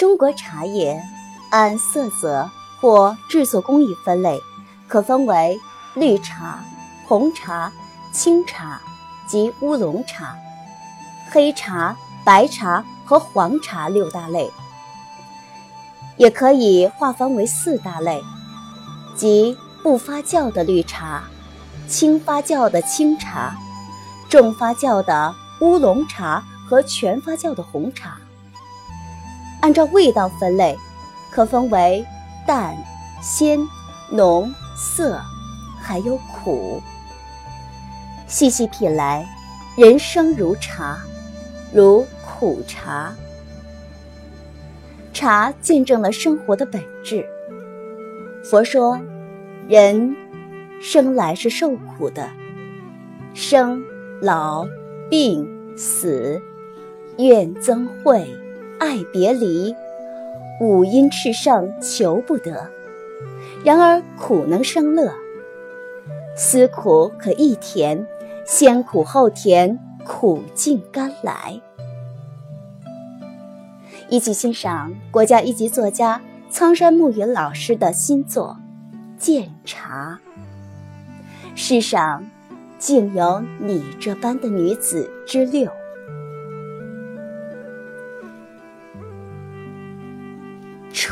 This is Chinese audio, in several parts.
中国茶叶按色泽或制作工艺分类，可分为绿茶、红茶、青茶及乌龙茶、黑茶、白茶和黄茶六大类。也可以划分为四大类，即不发酵的绿茶、轻发酵的青茶、重发酵的乌龙茶和全发酵的红茶。按照味道分类，可分为淡、鲜、浓、涩，还有苦。细细品来，人生如茶，如苦茶。茶见证了生活的本质。佛说，人生来是受苦的，生、老、病、死，怨憎会。爱别离，五阴炽盛，求不得。然而苦能生乐，思苦可益甜，先苦后甜，苦尽甘来。一起欣赏国家一级作家苍山暮云老师的新作《鉴茶》。世上竟有你这般的女子之六。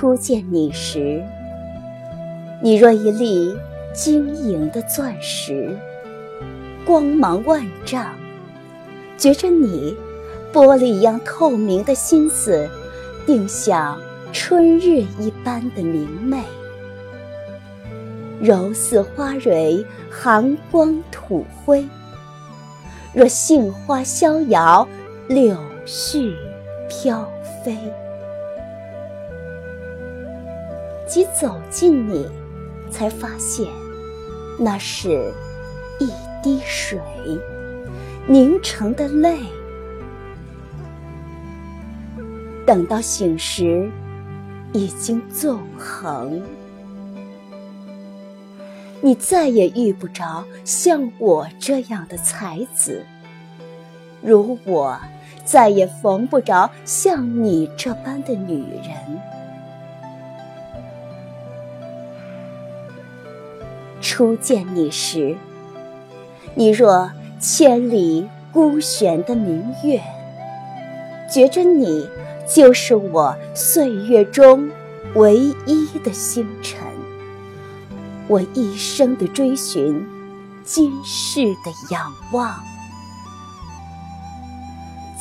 初见你时，你若一粒晶莹的钻石，光芒万丈；觉着你玻璃一样透明的心思，定像春日一般的明媚，柔似花蕊，寒光吐灰。若杏花逍遥，柳絮飘飞。即走近你，才发现，那是一滴水凝成的泪。等到醒时，已经纵横。你再也遇不着像我这样的才子，如我再也逢不着像你这般的女人。初见你时，你若千里孤悬的明月，觉着你就是我岁月中唯一的星辰，我一生的追寻，今世的仰望。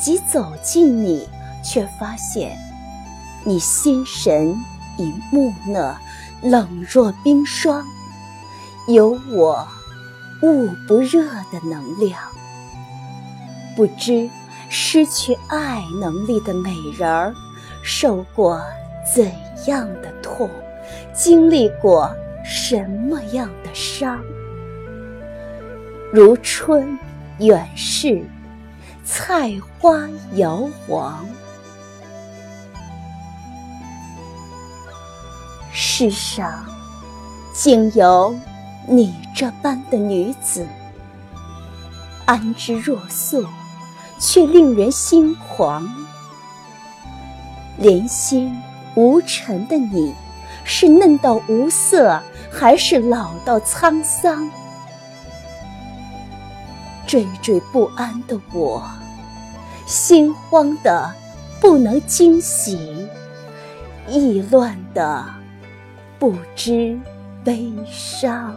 即走近你，却发现你心神已木讷，冷若冰霜。有我捂不热的能量，不知失去爱能力的美人儿，受过怎样的痛，经历过什么样的伤？如春远逝，菜花摇黄。世上竟有。你这般的女子，安之若素，却令人心狂。莲心无尘的你，是嫩到无色，还是老到沧桑？惴惴不安的我，心慌的不能惊喜，意乱的不知悲伤。